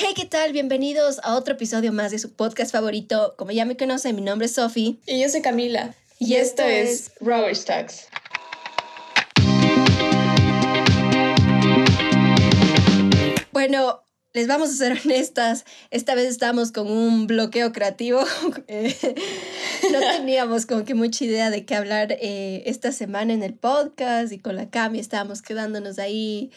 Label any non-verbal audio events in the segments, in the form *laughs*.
Hey, ¿qué tal? Bienvenidos a otro episodio más de su podcast favorito. Como ya me conocen, mi nombre es Sophie. Y yo soy Camila. Y, esto, es Rubbish Talks. Bueno, les vamos a ser honestas, esta vez estamos con un bloqueo creativo. *laughs* Eh, no *laughs* teníamos como que mucha idea de qué hablar eh, esta semana en el podcast y con la Cami estábamos quedándonos ahí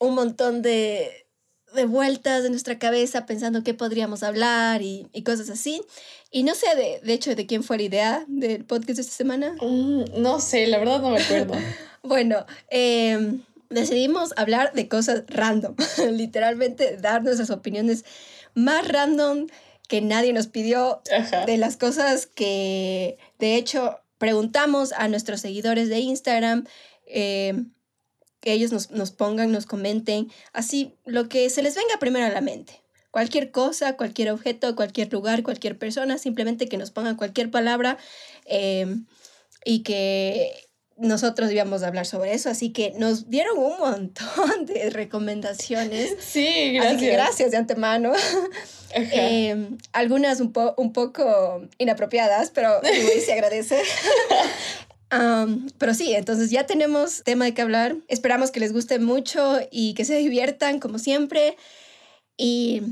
un montón de, de vueltas en nuestra cabeza pensando qué podríamos hablar y, y cosas así. Y no sé, de, de, hecho, de quién fue la idea del podcast de esta semana. Mm, no sé, la verdad no me acuerdo. *laughs* bueno, eh, decidimos hablar de cosas random, *laughs* literalmente dar nuestras opiniones más random que nadie nos pidió, Ajá. de las cosas que de hecho preguntamos a nuestros seguidores de Instagram. Eh, que ellos nos, nos pongan, nos comenten, así lo que se les venga primero a la mente. Cualquier cosa, cualquier objeto, cualquier lugar, cualquier persona, simplemente que nos pongan cualquier palabra eh, y que nosotros íbamos a hablar sobre eso, así que nos dieron un montón de recomendaciones. *laughs* Sí, gracias. Así que gracias de antemano. Eh, algunas un, po un poco inapropiadas, pero se agradece. *laughs* Pero sí, entonces ya tenemos tema de qué hablar. Esperamos que les guste mucho y que se diviertan como siempre. Y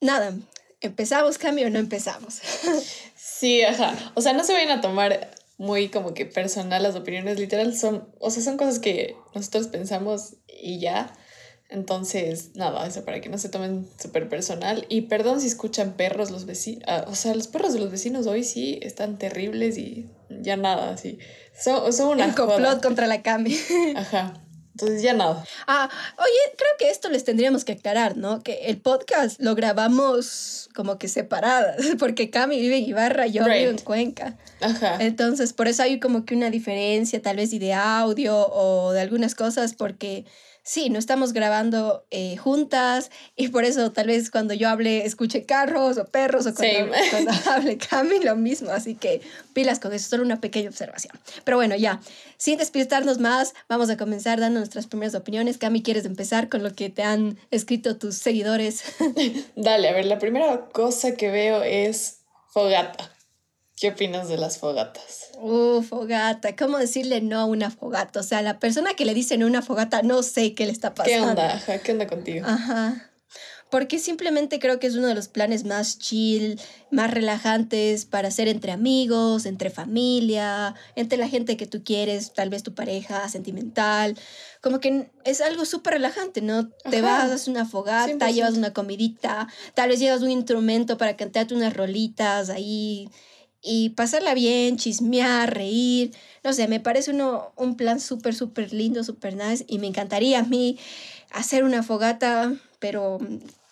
nada, ¿empezamos cambio o no empezamos? *laughs* sí, ajá. O sea, no se vayan a tomar muy como que personal las opiniones, literal son, o sea, son cosas que nosotros pensamos y ya. Entonces, nada, eso para que no se tomen súper personal. Y perdón si escuchan perros los vecinos. Uh, o sea, los perros de los vecinos hoy sí están terribles y ya nada, así. Son, son una El complot joda. contra la Cami. *laughs* Ajá. Entonces ya nada. Ah, oye, creo que esto les tendríamos que aclarar, ¿no? Que el podcast lo grabamos como que separadas, *laughs* porque Cami vive en Ibarra, yo right. vivo en Cuenca. Ajá. Entonces, por eso hay como que una diferencia, tal vez y de audio o de algunas cosas, porque sí, no estamos grabando eh, juntas y por eso tal vez cuando yo hable escuche carros o perros o cuando, cuando *laughs* hable Cami lo mismo, así que pilas con eso, solo una pequeña observación. Pero bueno, ya, sin despistarnos más, vamos a comenzar dando nuestras primeras opiniones. Cami, ¿quieres empezar con lo que te han escrito tus seguidores? *laughs* Dale, a ver, la primera cosa que veo es fogata. ¿Qué opinas de las fogatas? Uh, fogata. ¿Cómo decirle no a una fogata? O sea, la persona que le dice no a una fogata, no sé qué le está pasando. ¿Qué onda? Ajá, ¿qué onda contigo? Ajá. Porque simplemente creo que es uno de los planes más chill, más relajantes para hacer entre amigos, entre familia, entre la gente que tú quieres, tal vez tu pareja sentimental. Como que es algo súper relajante, ¿no? Ajá. Te vas, haces una fogata, 100%. llevas una comidita, tal vez llevas un instrumento para cantarte unas rolitas ahí y pasarla bien, chismear, reír. No sé, me parece uno, un plan súper, súper lindo, súper nice. Y me encantaría a mí hacer una fogata, pero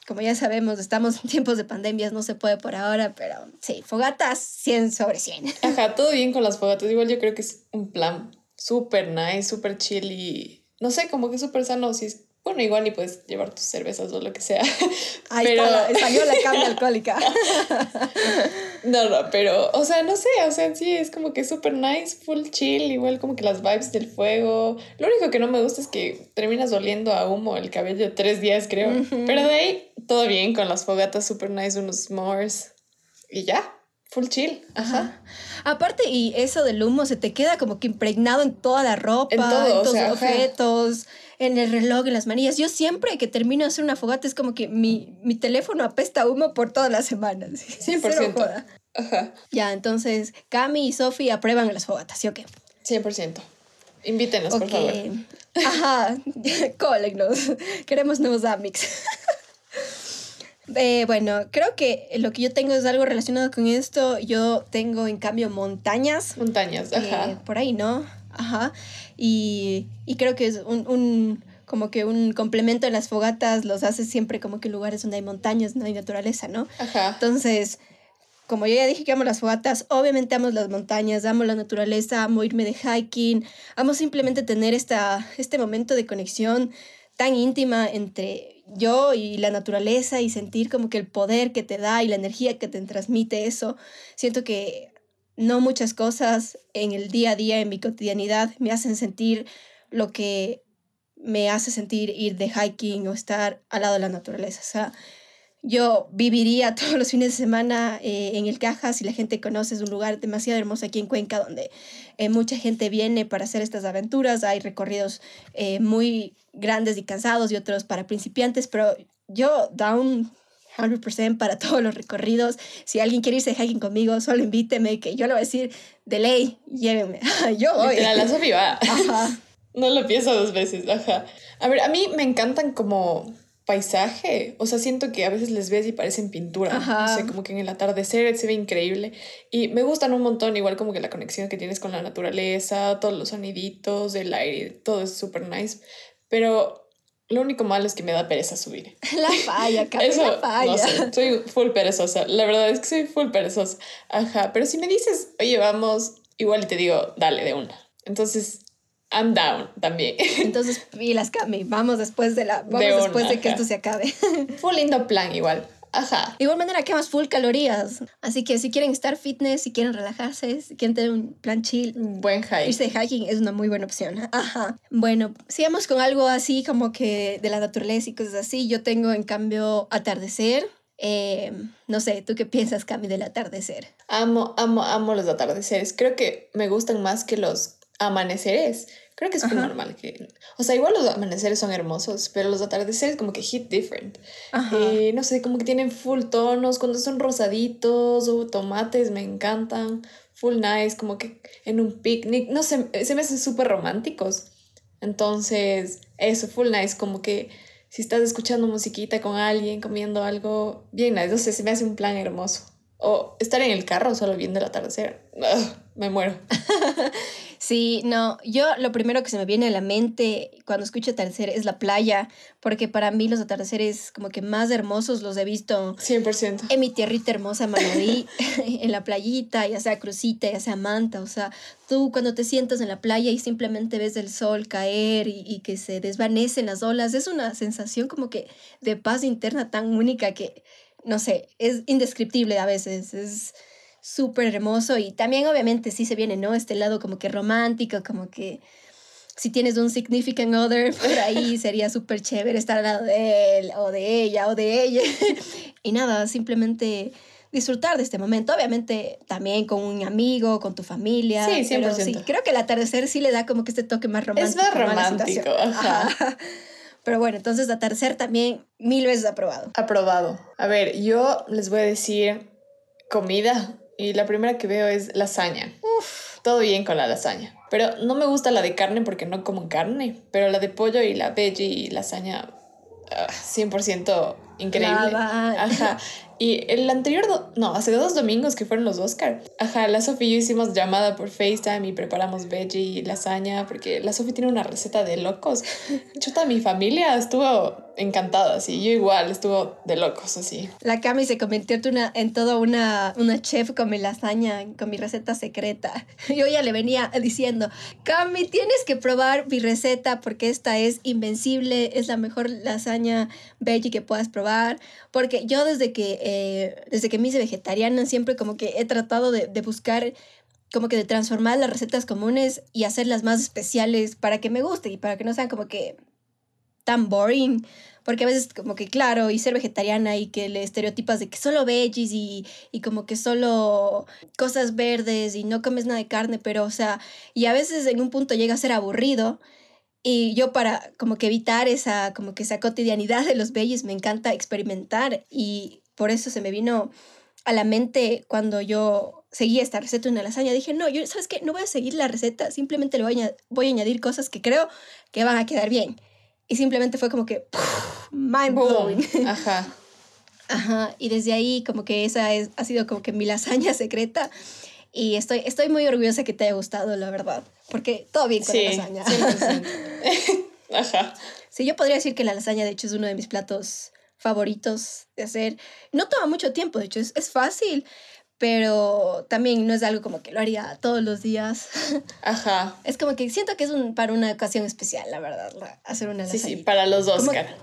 como ya sabemos, estamos en tiempos de pandemias, no se puede por ahora, pero sí, fogatas 100 sobre 100. *laughs* Ajá, todo bien con las fogatas. Igual yo creo que es un plan súper nice, súper chill y no sé, como que súper sano. Si bueno, igual y puedes llevar tus cervezas o lo que sea. *laughs* Ahí pero... está, la, salió la cambia alcohólica. *laughs* no, no, pero, o sea, no sé, o sea, sí, es como que súper nice, full chill, igual como que las vibes del fuego. Lo único que no me gusta es que terminas oliendo a humo el cabello tres días, creo. Uh -huh. Pero de ahí, todo bien con las fogatas súper nice, unos s'mores. Y ya, full chill. Ajá. Ajá. Aparte, y eso del humo se te queda como que impregnado en toda la ropa, en, todo, en todos o sea, los objetos, en el reloj, en las manillas. Yo siempre que termino de hacer una fogata es como que mi, mi teléfono apesta humo por todas las semanas. *laughs* 100%. Joda. Ajá. Ya, entonces Cami y Sofi aprueban las fogatas, ¿sí o qué? 100%. Invítenos, okay. por favor. *laughs* Ajá, *laughs* cólennos. Queremos nuevos amics. Eh, bueno, creo que lo que yo tengo es algo relacionado con esto. Yo tengo, en cambio, montañas. Montañas, ajá. Eh, por ahí, ¿no? Ajá. Y, y creo que es un, un, como que un complemento de las fogatas, los hace siempre como que lugares donde hay montañas, no hay naturaleza, ¿no? Ajá. Entonces, como yo ya dije que amo las fogatas, obviamente amo las montañas, amo la naturaleza, amo irme de hiking, amo simplemente tener esta, este momento de conexión tan íntima entre yo y la naturaleza y sentir como que el poder que te da y la energía que te transmite eso. Siento que no muchas cosas en el día a día, en mi cotidianidad, me hacen sentir lo que me hace sentir ir de hiking o estar al lado de la naturaleza. O sea, yo viviría *laughs* todos los fines de semana eh, en el Caja si la gente conoce, es un lugar demasiado hermoso aquí en Cuenca donde eh, mucha gente viene para hacer estas aventuras. Hay recorridos eh, muy grandes y cansados y otros para principiantes, pero yo down 100% para *laughs* todos los recorridos. Si alguien quiere irse hiking conmigo, solo invíteme, que yo le voy a decir, de ley, llévenme. *laughs* yo voy. la Sofía va. *laughs* Ajá. No lo pienso dos veces, ajá. A ver, a mí me encantan como paisaje. O sea, siento que a veces les ves y parecen pintura. Ajá. O sea, como que en el atardecer se ve increíble. Y me gustan un montón, igual como que la conexión que tienes con la naturaleza, todos los soniditos, el aire, todo es súper nice. Pero lo único malo es que me da pereza subir. *laughs* La falla, *laughs* Eso, la falla. No sé, soy full perezosa. La verdad es que soy full perezosa. Ajá, pero si me dices, oye, vamos, igual te digo, dale de una. Entonces, I'm down también. *laughs* Entonces, pilas, Cami, vamos después de la vamos después de que esto se acabe. Full lindo plan igual. Ajá. Igual manera quemas full calorías. Así que si quieren estar fitness, si quieren relajarse, si quieren tener un plan chill, buen hike. Irse de hiking es una muy buena opción. Ajá. Bueno, sigamos con algo así como que de la naturaleza y cosas así. Yo tengo en cambio atardecer. Eh, no sé, ¿tú qué piensas, Cami, del atardecer? Amo, amo, amo los atardeceres. Creo que me gustan más que los amaneceres. Creo que es muy normal que... O sea, igual los amaneceres son hermosos, pero los atardeceres como que hit different. Eh, no sé, como que tienen full tonos, cuando son rosaditos o tomates me encantan. Full nice, como que en un picnic. No sé, se me hacen súper románticos. Entonces, eso, full nice, como que si estás escuchando musiquita con alguien, comiendo algo, bien nice. No sé, se me hace un plan hermoso. O estar en el carro solo viendo el atardecer. Me muero. *laughs* Sí, no, yo lo primero que se me viene a la mente cuando escucho atardecer es la playa, porque para mí los atardeceres como que más hermosos los he visto 100%. En mi tierrita hermosa Manaví, *laughs* en la playita, ya sea Crucita, ya sea Manta, o sea, tú cuando te sientas en la playa y simplemente ves el sol caer y, y que se desvanecen las olas, es una sensación como que de paz interna tan única que, no sé, es indescriptible a veces, es súper hermoso y también obviamente sí se viene, ¿no? Este lado como que romántico, como que si tienes un significant other *laughs* por ahí sería súper chévere estar al lado de él o de ella o de ella. *laughs* y nada, simplemente disfrutar de este momento, obviamente también con un amigo, con tu familia. Sí, 100%. Pero sí, creo que el atardecer sí le da como que este toque más romántico. Es más romántico, *laughs* Pero bueno, entonces atardecer también mil veces aprobado. Aprobado. A ver, yo les voy a decir comida. Y la primera que veo es lasaña. Uf, todo bien con la lasaña. Pero no me gusta la de carne porque no como carne. Pero la de pollo y la veggie y lasaña, 100% ah, increíble. Ajá. Y el anterior, no, hace dos domingos que fueron los Oscar. Ajá, la Sofi y yo hicimos llamada por FaceTime y preparamos veggie y lasaña porque la Sofi tiene una receta de locos. *laughs* Chuta, mi familia estuvo encantada, así. Yo igual, estuvo de locos, así. La Cami se convirtió en, una, en toda una, una chef con mi lasaña, con mi receta secreta. *laughs* Yo ya le venía diciendo, Cami, tienes que probar mi receta porque esta es invencible, es la mejor lasaña veggie que puedas probar. Porque yo desde que eh, desde que me hice vegetariana, siempre como que he tratado de, de buscar como que de transformar las recetas comunes y hacerlas más especiales para que me guste y para que no sean como que tan boring. Porque a veces como que, claro, y ser vegetariana y que le estereotipas de que solo veggies y, y como que solo cosas verdes y no comes nada de carne, pero o sea, y a veces en un punto llega a ser aburrido. Y yo para como que evitar esa, como que esa cotidianidad de los veggies me encanta experimentar y por eso se me vino a la mente cuando yo seguía esta receta de una lasaña. Dije, no, yo, ¿sabes qué? No voy a seguir la receta, simplemente le voy a, voy a añadir cosas que creo que van a quedar bien. Y simplemente fue como que, mind blowing. *laughs* Ajá. Ajá. Y desde ahí como que esa es, ha sido como que mi lasaña secreta. Y estoy, estoy muy orgullosa que te haya gustado, la verdad. Porque todo bien con la lasaña. *laughs* Ajá. Sí, yo podría decir que la lasaña, de hecho, es uno de mis platos favoritos de hacer. No toma mucho tiempo, de hecho, es, es fácil, pero también no es algo como que lo haría todos los días. *laughs* Ajá. Es como que siento que es un, para una ocasión especial, la verdad, hacer una lasaña. Sí, sí, para los Oscar.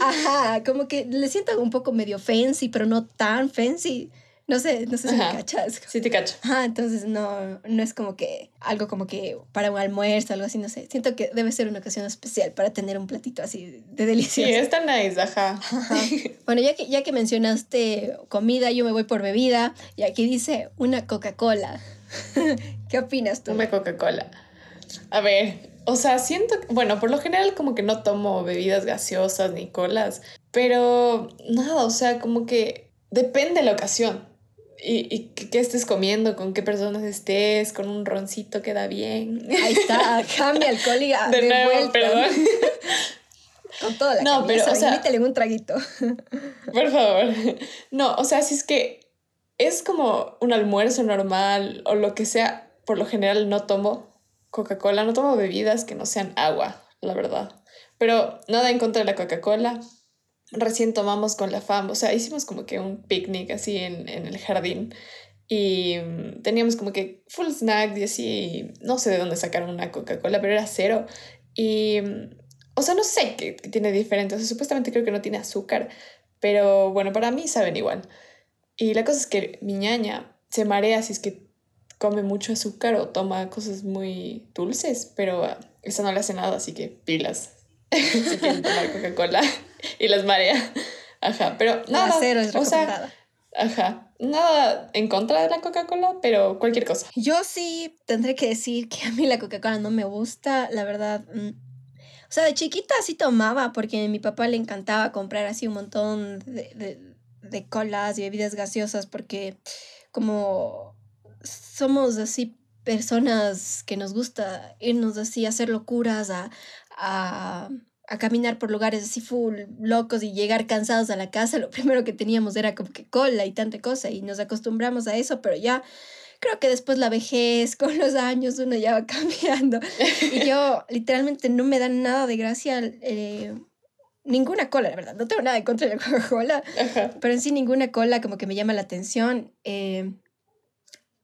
ajá, como que le siento un poco medio fancy, pero no tan fancy. No sé, no sé si me Ajá. cachas. Sí, te cacho. Ajá, entonces no, no es como que algo como que para un almuerzo, algo así, no sé. Siento que debe ser una ocasión especial para tener un platito así de Sí, delicioso. está nice, ajá. Ajá. *laughs* Bueno, ya que, ya que mencionaste comida, yo me voy por bebida y aquí dice una Coca-Cola. *laughs* ¿Qué opinas tú? Una Coca-Cola. A ver, o sea, siento, que- bueno, por lo general como que no tomo bebidas gaseosas ni colas, pero nada, o sea, como que depende de la ocasión. Y, y qué, estés comiendo, con qué personas estés, con un roncito queda bien. Ahí está, *laughs* cambia alcohol y a- De de nuevo, vuelta. perdón. *laughs* Con toda la No, camisa, pero, o sea- invítale un traguito. *laughs* Por favor. No, o sea, si es que es como un almuerzo normal o lo que sea, por lo general no tomo Coca-Cola, no tomo bebidas que no sean agua, la verdad. Pero nada en contra de la Coca-Cola. Recién tomamos con la fam, o sea, hicimos como que un picnic así en, en el jardín y mm, teníamos como que full snacks y así, no sé de dónde sacaron una Coca-Cola, pero era cero. Y, mm, o sea, no sé qué, tiene diferente, o sea, supuestamente creo que no tiene azúcar, pero bueno, para mí saben igual. Y la cosa es que mi ñaña se marea si es que come mucho azúcar o toma cosas muy dulces, pero ah, eso no le hace nada, así que pilas. *laughs* si quieren tomar Coca-Cola y las marea. Ajá, pero Nada, nada, cero es o sea, ajá, nada en contra de la Coca-Cola, pero cualquier cosa. Yo sí tendré que decir que a mí la Coca-Cola no me gusta, la verdad. mm. O sea, de chiquita sí tomaba porque a mi papá le encantaba comprar así un montón de, de, de colas y bebidas gaseosas porque como somos así personas que nos gusta irnos así a hacer locuras, a, a, a caminar por lugares así full locos y llegar cansados a la casa, lo *laughs* primero que teníamos era como que cola y tanta cosa y nos acostumbramos a eso, pero ya creo que después la vejez, *laughs* con los años, uno ya va *laughs* cambiando. Y yo literalmente no me da nada de gracia eh, ninguna cola, la verdad. No tengo nada en contra de la Coca-Cola, pero en sí ninguna cola como que me llama la atención. eh,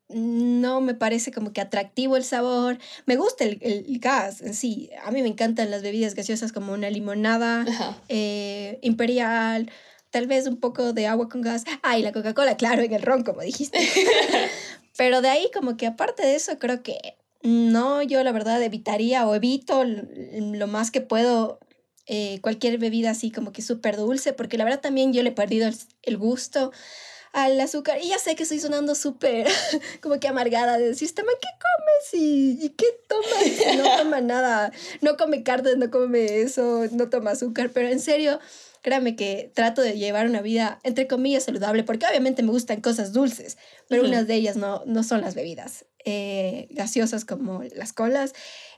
no me parece como que atractivo el sabor. Me gusta el, el gas en sí. A mí me encantan las bebidas gaseosas como una limonada, eh, imperial, tal vez un poco de agua con gas. Ah, y la Coca-Cola, claro, en el ron, como dijiste. *laughs* Pero de ahí, como que aparte de eso, creo que no, yo la verdad evitaría o evito lo más que puedo eh, cualquier bebida así como que súper dulce, porque la verdad también yo le he perdido el, el gusto al azúcar. Y ya sé que estoy sonando súper *laughs* como que amargada de decir, "Este man, ¿qué comes y, y qué tomas? No toma *laughs* nada, no come carne, no come eso, no toma azúcar, pero en serio, créame que trato de llevar una vida, entre comillas, saludable, porque obviamente me gustan cosas dulces, pero Ujú. unas de ellas no, no son las bebidas eh, gaseosas como las colas.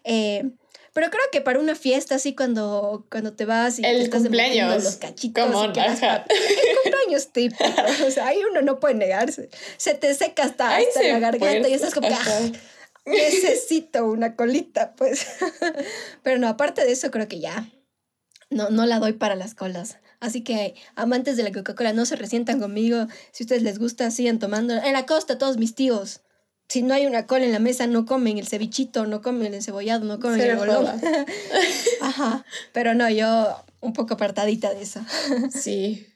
eh, pero creo que para una fiesta así cuando, cuando te vas y El te estás cumpleaños. los cachitos y on, ajá. el cumpleaños típico *laughs* o sea ahí uno no puede negarse se te seca hasta, hasta se la garganta y estás como que. "Ah, necesito una colita pues *laughs* pero no aparte de eso creo que ya no, no la doy para las colas. Así que amantes de la Coca-Cola, no se resientan conmigo. Si a ustedes les gusta, sigan tomando. En la costa, todos mis tíos. Si no hay una cola en la mesa, no comen el cevichito, no comen el encebollado, no comen Cero el bolón. *laughs* Ajá. Pero no, yo un poco apartadita de eso. *laughs* Sí.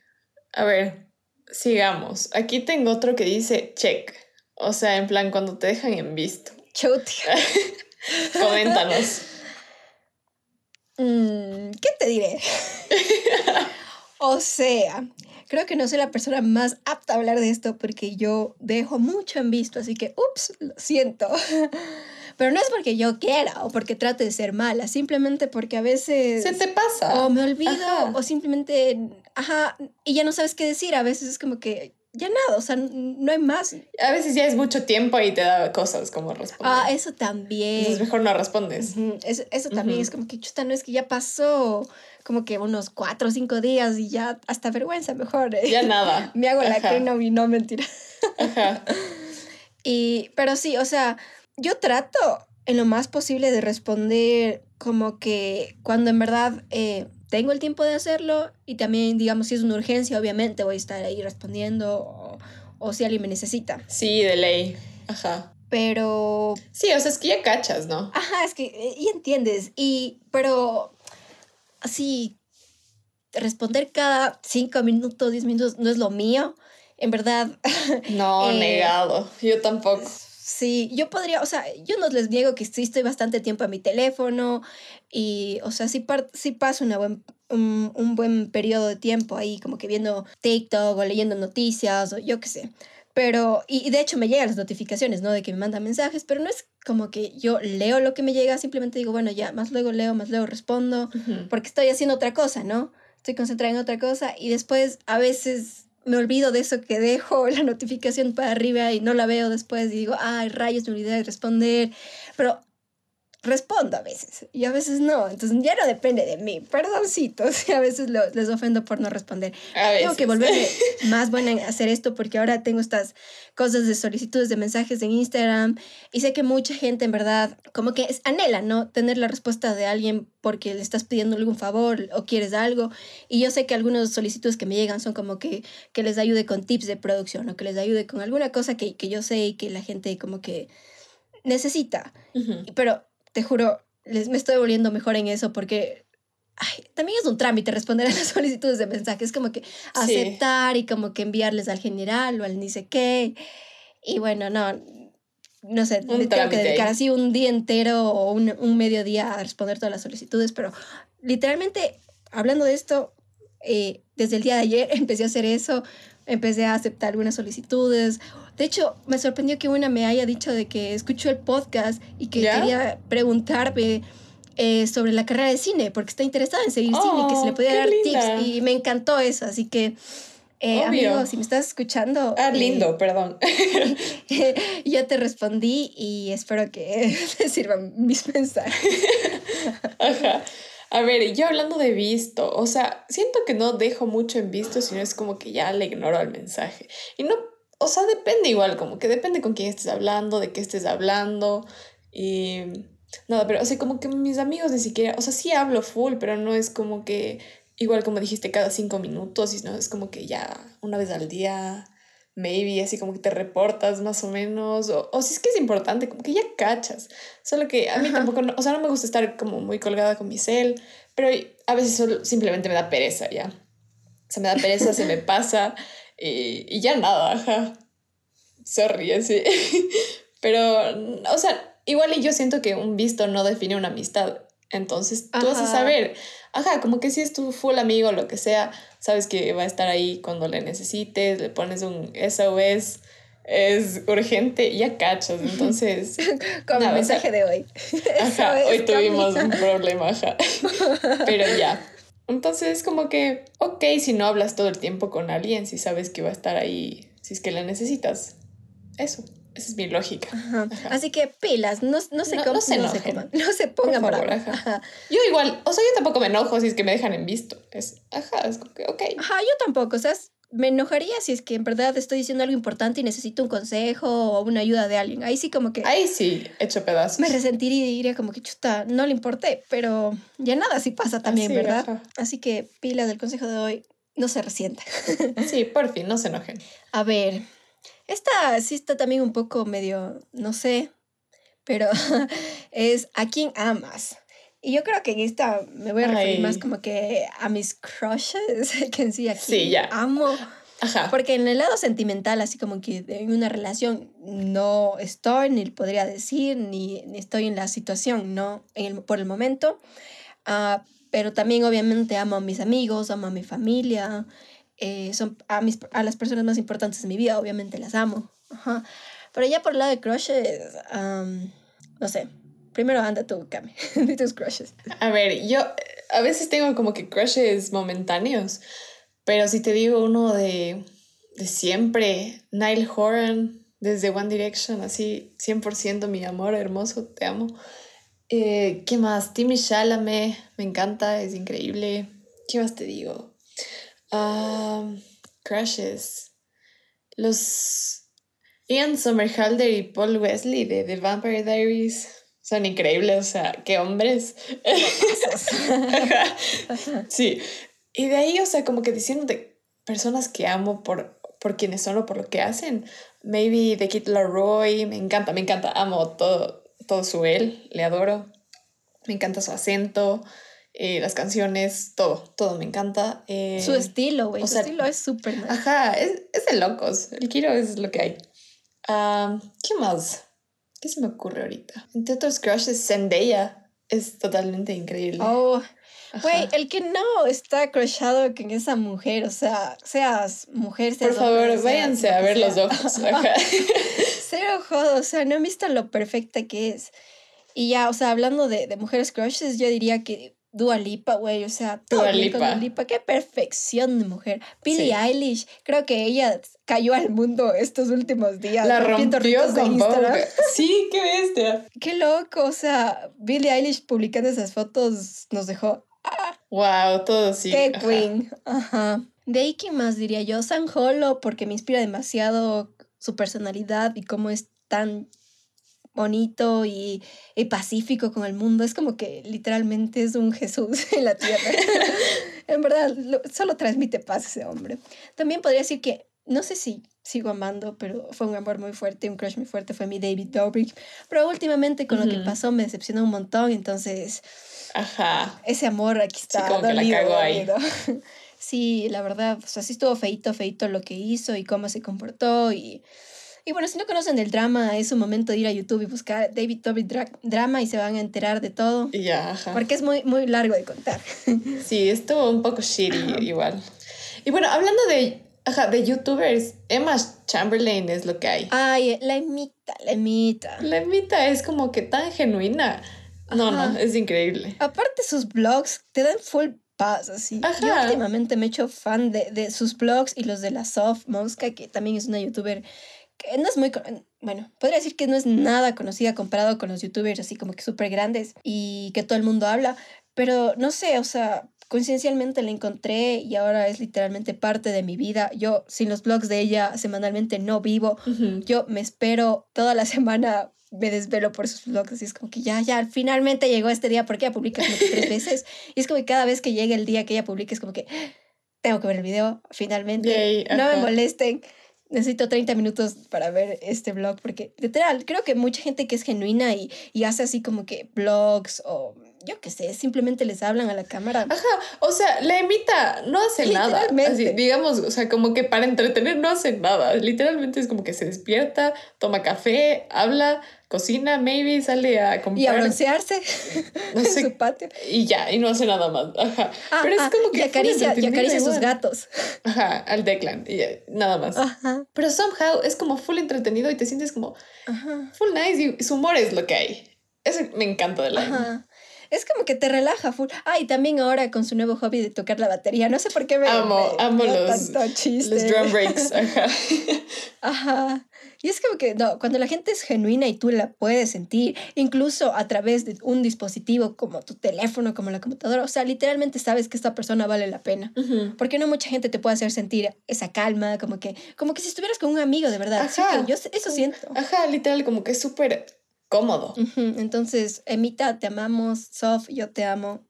A ver, sigamos. Aquí tengo otro que dice check. O sea, en plan, cuando te dejan en visto. Chuti. *laughs* Coméntanos. Mm, ¿Qué te diré? o sea, creo que no soy la persona más apta a hablar de esto porque yo dejo mucho en visto, así que, ups, lo siento. *laughs* Pero no es porque yo quiera o porque trate de ser mala, simplemente porque a veces... Se te pasa. O me olvido, Ajá. o simplemente, ajá, y ya no sabes qué decir. A veces es como que ya nada, o sea, no hay más. A veces ya es mucho tiempo y te da cosas como responder. Ah, eso también. Entonces mejor no respondes. Ujú, Eso, eso también Ujú. es como que, chuta, no es que ya pasó como que unos cuatro o cinco días y ya hasta vergüenza mejor. eh. Ya nada. *laughs* Me hago la Ajá. no, y no, mentira. Ajá. *laughs* Y, pero sí, o sea, yo trato en lo más posible de responder como que cuando en verdad eh, tengo el tiempo de hacerlo y también, digamos, si es una urgencia, obviamente voy a estar ahí respondiendo o, o si alguien me necesita. Sí, de ley. Ajá. Pero Sí, o sea, es que ya cachas, ¿no? Ajá, es que, eh, y entiendes, y, pero, así, responder cada cinco minutos, diez minutos no es lo mío, en verdad... *laughs* No, eh, negado. Yo tampoco. Sí, yo podría, o sea, yo no les niego que sí estoy bastante tiempo a mi teléfono y, o sea, sí, par- sí paso una buen, un, un buen periodo de tiempo ahí, como que viendo TikTok o leyendo noticias o yo qué sé. Pero, y, y de hecho me llegan las notificaciones, ¿no? De que me mandan mensajes, pero no es como que yo leo lo que me llega, simplemente digo, bueno, ya, más luego leo, más luego respondo, porque estoy haciendo otra cosa, ¿no? Estoy concentrada en otra cosa y después a veces me olvido de eso que dejo *laughs* la notificación para arriba y no la veo después y digo, ay, rayos, me olvidé de responder. Pero respondo a veces y a veces no. Entonces ya no depende de mí. Perdoncitos. *laughs* Y a veces lo- les ofendo por no responder. Tengo que volverme más buena en hacer esto porque ahora tengo estas cosas de solicitudes de mensajes en Instagram y sé que mucha gente en verdad como que anhela, ¿no? Tener la respuesta de alguien porque le estás pidiendo algún favor o quieres algo y yo sé que algunas solicitudes que me llegan son como que, que les ayude con tips de producción o que les ayude con alguna cosa que, que yo sé y que la gente como que necesita. Ujú. Pero te juro, les, me estoy volviendo mejor en eso porque ay, también es un trámite responder a las *laughs* solicitudes de mensajes, como que Sí. aceptar y como que enviarles al general o al ni sé qué. Y bueno, no, no sé, Un tengo que dedicar así un día entero o un, un mediodía a responder todas las solicitudes, pero literalmente, hablando de esto, eh, desde el día de ayer *laughs* empecé a hacer eso, empecé a aceptar algunas solicitudes. De hecho, me sorprendió que una me haya dicho de que escuchó el podcast y que quería preguntarme eh, sobre la carrera de cine, porque está interesada en seguir cine y que se le Oh, podía dar linda. tips. Y me encantó eso, así que... Eh, amigo, si me estás escuchando, Ah, eh, lindo, perdón. *laughs* yo te respondí y espero que *laughs* te sirvan mis mensajes. Ajá. A ver, yo hablando de visto, o sea, siento que no dejo mucho en visto, sino es como que ya le ignoro al mensaje. Y no, o sea, depende igual, como que depende con quién estés hablando, de qué estés hablando. Y nada, pero, o sea, como que mis amigos ni siquiera, o sea, sí hablo full, pero no es como que, igual como dijiste, cada cinco minutos, y no es como que ya una vez al día, maybe, así como que te reportas más o menos, o, o si es que es importante, como que ya cachas. Solo que a mí Ajá. tampoco, no- o sea, no me gusta estar como muy colgada con mi cel, pero a veces solo, simplemente me da pereza, ya. O sea, me da pereza, se me pasa y, y ya nada, ajá. Sorry, así. *laughs* Pero, o sea, igual y yo siento que un visto no define una amistad. Entonces, tú vas a Ajá. saber, ajá, como que si es tu full amigo o lo que sea, sabes que va a estar ahí cuando le necesites, le pones un SOS, es urgente, ya cachas. *laughs* Entonces, *laughs* el sea, mensaje de hoy. *laughs* Ajá, hoy tuvimos un problema, ajá. Pero ya. Entonces, como que, ok, si no hablas todo el tiempo con alguien, si sabes que va a estar ahí, si es que la necesitas. Eso, esa es mi lógica. Ajá. Ajá. Así que pilas, no, no se No- com- no se no se coman, no se Por pongan favor, bravos. ajá. Yo igual, o sea, yo tampoco me enojo si es que me dejan en visto. Es, ajá, es como que, ok. Ajá, yo tampoco, o sea, me enojaría si es que en verdad estoy diciendo algo importante y necesito un consejo o una ayuda de alguien. Ahí sí como que Ahí sí, hecho pedazos. me resentiría y diría como que chuta, no le importé, pero ya nada sí pasa también, Así, ¿verdad? Así que pilas del consejo de hoy, no se resienta. Sí, por fin, no se enojen. *laughs* A ver, esta sí está también un poco medio, no sé, pero *laughs* es a quién amas. Y yo creo que en esta me voy a referir Ay. más como que a mis crushes, *laughs* que en sí a Sí, ya. amo. Ajá. Porque en el lado sentimental, así como que en una relación no estoy, ni podría decir, ni, ni estoy en la situación, ¿no? En el- por el momento. Ah, pero también obviamente amo a mis amigos, amo a mi familia, eh, son a, mis, a las personas más importantes de mi vida, obviamente las amo. Ajá. Pero ya por el lado de crushes, no sé. Primero anda tú, Cami, *laughs* de tus crushes. A ver, yo a veces tengo como que crushes momentáneos, pero si te digo uno de, de siempre, Niall Horan, desde One Direction, así 100% mi amor, hermoso, te amo. Eh, ¿Qué más? Timmy Chalamet, me encanta, es increíble. ¿Qué más te digo? Ah, crushes. Los Ian Somerhalder y Paul Wesley de The Vampire Diaries son increíbles, o sea, qué hombres. *laughs* sí. Y de ahí, o sea, como que diciendo de personas que amo por, por quienes son o por lo que hacen. Maybe The Kid Laroi, me encanta, me encanta, amo todo, todo su él, le adoro. Me encanta su acento. Eh, las canciones, todo, todo me encanta. Eh, Su estilo, güey. Su estilo es súper. Ajá, es, es, de locos. El Kiro es lo que hay. Um, ¿Qué más? ¿Qué se me ocurre ahorita? Entre otros crushes, Zendaya es totalmente increíble. Oh, güey, el que no está crushado con esa mujer, o sea, seas mujer, seas Por favor, váyanse a ver los ojos. Ajá. *laughs* Cero jodo, o sea, no han visto lo perfecta que es. Y ya, o sea, hablando de, de mujeres crushes, yo diría que Dua Lipa, güey, o sea, Dua Lipa. Dua Lipa, qué perfección de mujer. Billie Eilish, creo que ella cayó al mundo estos últimos días. La rompió con Instagram. *laughs* Sí, qué bestia. qué loco, o sea, Billie Eilish publicando esas fotos nos dejó... Wow, todo sí. Qué queen. Ajá. De ahí, ¿qué más diría yo? San Holo, porque me inspira demasiado su personalidad y cómo es tan bonito y, pacífico con el mundo. Es como que literalmente es un Jesús *laughs* en la tierra. *laughs* en verdad, solo transmite paz ese hombre. También podría decir que, no sé si sigo amando, pero fue un amor muy fuerte, un crush muy fuerte, fue mi David Dobrik. Pero últimamente con lo que pasó me decepcionó un montón, entonces... Ajá. Ese amor aquí está. Sí, la ahí. *laughs* sí, la verdad, o sea, sí estuvo feito, feito lo que hizo y cómo se comportó y y bueno, si no conocen el drama, es un momento de ir a YouTube y buscar David Toby Drama y se van a enterar de todo. Ya, ajá. Porque es muy, muy largo de contar. *laughs* Sí, estuvo un poco shitty igual. Y bueno, hablando de, ajá, de youtubers, Emma Chamberlain es lo que hay. Ay, la Emita, la Emita. La Emita es como que tan genuina. No, no, es increíble. Aparte sus blogs te dan full paz, así. Ajá. Yo últimamente me he hecho fan de, de sus blogs y los de la Soft Mosca, que también es una youtuber que no es muy, bueno, podría decir que no es nada conocida comparado con los youtubers así como que súper grandes y que todo el mundo habla, pero no sé, o sea, coincidencialmente la encontré y ahora es literalmente parte de mi vida. Yo sin los blogs de ella semanalmente no vivo. Yo me espero toda la *laughs* semana, me desvelo por sus blogs, así es como que ya, ya, finalmente llegó este día porque ella publica como que tres *laughs* veces y es como que cada vez que llega el día que ella publica es como que tengo que ver el video, finalmente. no me molesten necesito 30 minutos para ver este blog porque literal, creo que mucha gente que es genuina y, y hace así como que blogs o yo qué sé, simplemente les hablan a la cámara. Ajá, o sea, la emita no hace nada. Así, digamos, o sea, como que para entretener no hace nada. Literalmente es como que se despierta, toma café, habla, cocina, maybe sale a comprar. Y a broncearse *laughs* en su patio. Y ya, y no hace nada más. Ajá. Ah, Pero es ah, como que. Y acaricia, y acaricia a sus gatos. *laughs* Ajá, al Declan. Y nada más. Ajá. Pero somehow es como full entretenido y te sientes como Ajá. full nice y su humor es lo que hay. Eso me encanta de la. Ajá es como que te relaja full. Ah, y también ahora con su nuevo hobby de tocar la batería. No sé por qué me. Amo, amo los, los drum breaks. *laughs* Ajá. Ajá. Y es como que, no, cuando la gente es genuina y tú la puedes sentir, incluso a través de un dispositivo como tu teléfono, como la computadora, o sea, literalmente sabes que esta persona vale la pena. Porque no mucha gente te puede hacer sentir esa calma, como que, como que si estuvieras con un amigo de verdad. Ajá. yo eso siento. Ajá, literal, como que es súper cómodo. Entonces, Emita, te amamos. Sof, yo te amo.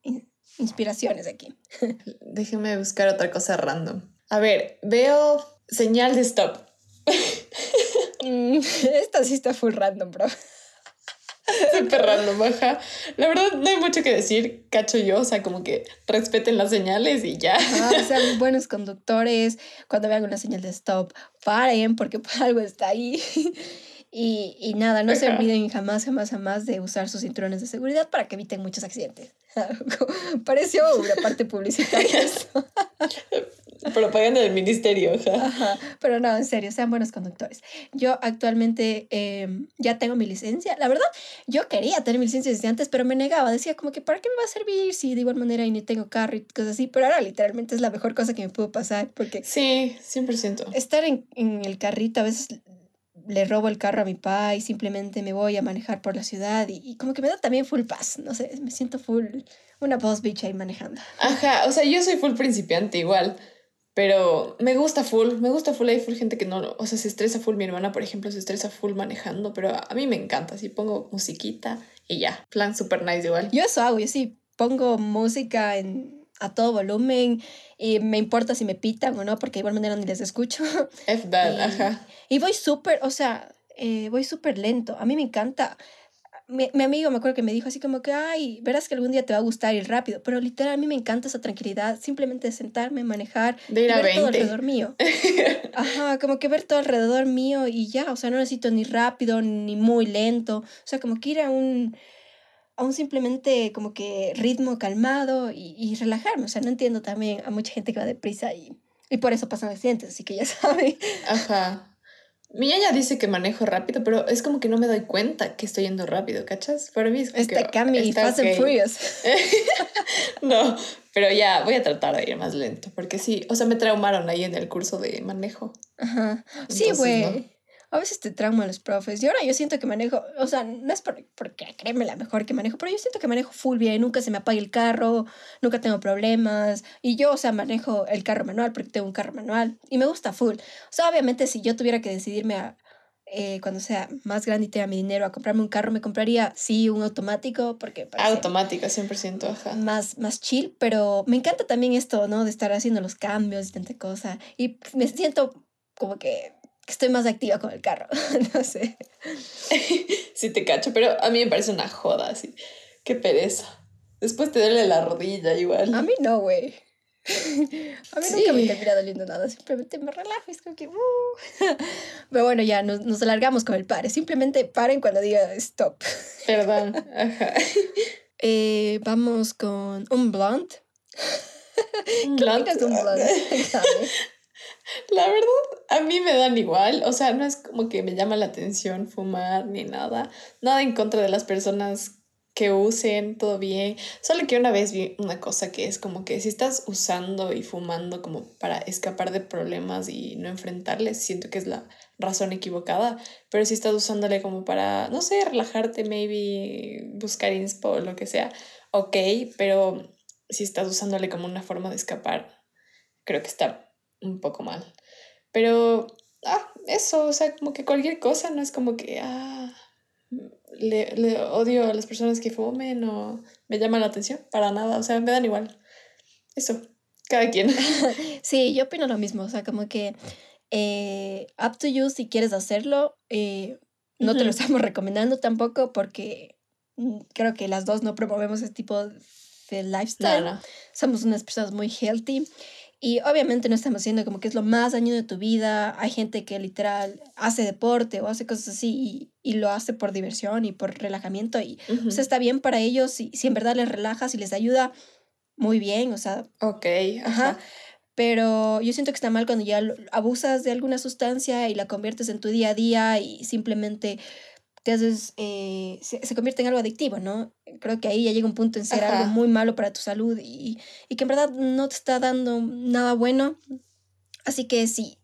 Inspiraciones aquí. *laughs* Déjeme buscar otra cosa random. A ver, veo señal de stop. *laughs* Mm, *laughs* esta sí está full random, bro. Súper random, baja. La verdad, no hay mucho que decir, cacho yo. O sea, como que respeten las señales y ya. sean *laughs* buenos conductores. Cuando vean una señal de stop, paren porque algo está ahí. *laughs* Y, y nada, no se olviden jamás, jamás, jamás de usar sus cinturones de seguridad para que eviten muchos accidentes. Pareció una parte publicitaria. Propaganda del ministerio. Ajá. Pero no, en serio, sean buenos conductores. Yo actualmente em, ya tengo mi licencia. La verdad, yo quería tener mi licencia desde antes, pero me negaba. Decía como que, ¿para qué me va a servir si de igual manera y ni tengo carro y cosas así? Pero ahora literalmente es la mejor cosa que me pudo pasar porque... Sí, 100%. Estar en, en el carrito a veces le robo el carro a mi papá y simplemente me voy a manejar por la ciudad y, como que me da también full paz, no sé, me siento full una boss bitch ahí manejando. Ajá, o sea, yo soy full principiante igual, pero me gusta full, me gusta full, hay full gente que no, o sea, se estresa full, mi hermana por ejemplo se estresa full manejando, pero a mí me encanta, así pongo musiquita y ya, plan super nice igual. Yo eso hago, yo sí pongo música en a todo volumen y me importa si me pitan o no, porque de igual manera ni les escucho. F that, *laughs* ajá. Y voy súper, o sea, eh, voy súper lento. A mí me encanta mi, mi, amigo me acuerdo que me dijo así como que, ay, verás que algún día te va a gustar ir rápido, pero literal a mí me encanta esa tranquilidad, simplemente sentarme, manejar, de ir y a ver 20. todo alrededor mío. *laughs* Ajá, como que ver todo alrededor mío y ya, o sea, no necesito ni rápido ni muy lento, o sea, como que ir a un, a un simplemente como que ritmo calmado y, y relajarme, o sea, no entiendo también a mucha gente que va deprisa y, y por eso pasan accidentes, así que ya saben. Ajá. Mi ya dice que manejo rápido, pero es como que no me doy cuenta que estoy yendo rápido, ¿cachas? Para mí es como Está que Cami está Fast and. Furious. *laughs* no, pero ya voy a tratar de ir más lento, porque sí, o sea, me traumaron ahí en el curso de manejo. Ajá. Sí, güey. no. A veces te trauman los profes. Y ahora yo siento que manejo, o sea, no es por, porque créeme la mejor que manejo, pero yo siento que manejo full bien. Nunca se me apaga el carro, nunca tengo problemas. Y yo, o sea, manejo el carro manual porque tengo un carro manual. Y me gusta full. O sea, obviamente, si yo tuviera que decidirme a, eh, cuando sea más grande y tenga mi dinero a comprarme un carro, me compraría, sí, un automático porque parece Automática, 100%, ajá. más, más chill, pero me encanta también esto, ¿no? De estar haciendo los cambios y tanta cosa. Y me siento como que, que estoy más activa con el carro, *laughs* no sé. *laughs* Sí te cacho, pero a mí me parece una joda, así. Qué pereza. Después te duele la rodilla igual. A mí no, güey. *laughs* A mí Sí. nunca me termina doliendo nada, simplemente me relajo, es como que... uh. Pero bueno, ya nos, nos alargamos con el pare, simplemente paren cuando diga stop. Perdón, ajá. Eh, vamos con un blunt. Un ¿Qué blunt. un blunt? La verdad, a mí me dan igual. O sea, no es como que me llama la atención fumar ni nada. Nada en contra de las personas que usen, todo bien. Solo que una vez vi una cosa que es como que si estás usando y fumando como para escapar de problemas y no enfrentarles, siento que es la razón equivocada. Pero si estás usándole como para, no sé, relajarte, maybe buscar inspo o lo que sea, ok. Pero si estás usándole como una forma de escapar, creo que está un poco mal. Pero, ah, eso, o sea, como que cualquier cosa no es como que, ah, le, le odio a las personas que fumen o me llaman la atención, para nada, o sea, me dan igual. Eso, cada quien. *laughs* Sí, yo opino lo mismo, o sea, como que eh, up to you si quieres hacerlo. eh, no te lo estamos recomendando tampoco porque mm, creo que las dos no promovemos ese tipo de No, lifestyle. no. Somos unas personas muy healthy y obviamente no estamos haciendo como que es lo más dañino de tu vida. Hay gente que literal hace deporte o hace cosas así y, y lo hace por diversión y por relajamiento y Ujú. o sea, está bien para ellos si, si en verdad les relajas y les ayuda, muy bien, o sea, Ok, Ajá. ajá. pero yo siento que está mal cuando ya abusas de alguna sustancia y la conviertes en tu día a día y simplemente te haces, eh, se, se convierte en algo adictivo, ¿no? Creo que ahí ya llega un punto en ser algo muy malo para tu salud y, y que en verdad no te está dando nada bueno. Así que si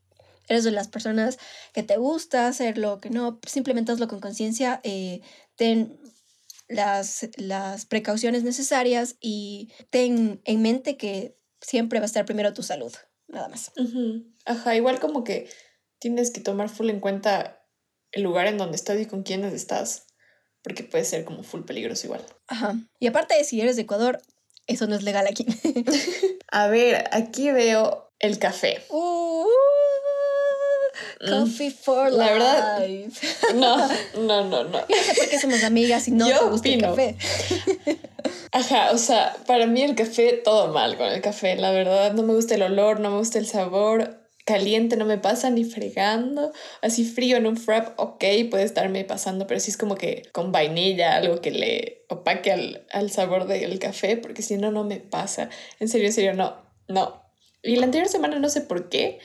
eres de las personas que te gusta hacerlo, que no, simplemente hazlo con conciencia, eh, ten las, las precauciones necesarias y ten en mente que siempre va a estar primero tu salud, nada más. Ajá, igual como que tienes que tomar full en cuenta el lugar en donde estás y con quiénes estás, porque puede ser como full peligroso igual. Ajá. Y aparte de si eres de Ecuador, eso no es legal aquí. *laughs* A ver, aquí veo el café. Uh, Mm, coffee for la verdad- life. *laughs* No, no, no, no. Yo no sé por qué somos amigas y no Yo te gusta el café. *laughs* Ajá, o sea, para mí el café, todo mal con el café, la verdad. No me gusta el olor, no me gusta el sabor. Caliente no me pasa ni fregando. Así frío en un frap, ok, puede estarme pasando, pero sí es como que con vainilla, algo que le opaque al, al sabor del café, porque si no, no me pasa. En serio, en serio, no, no. Y la anterior semana no sé por qué,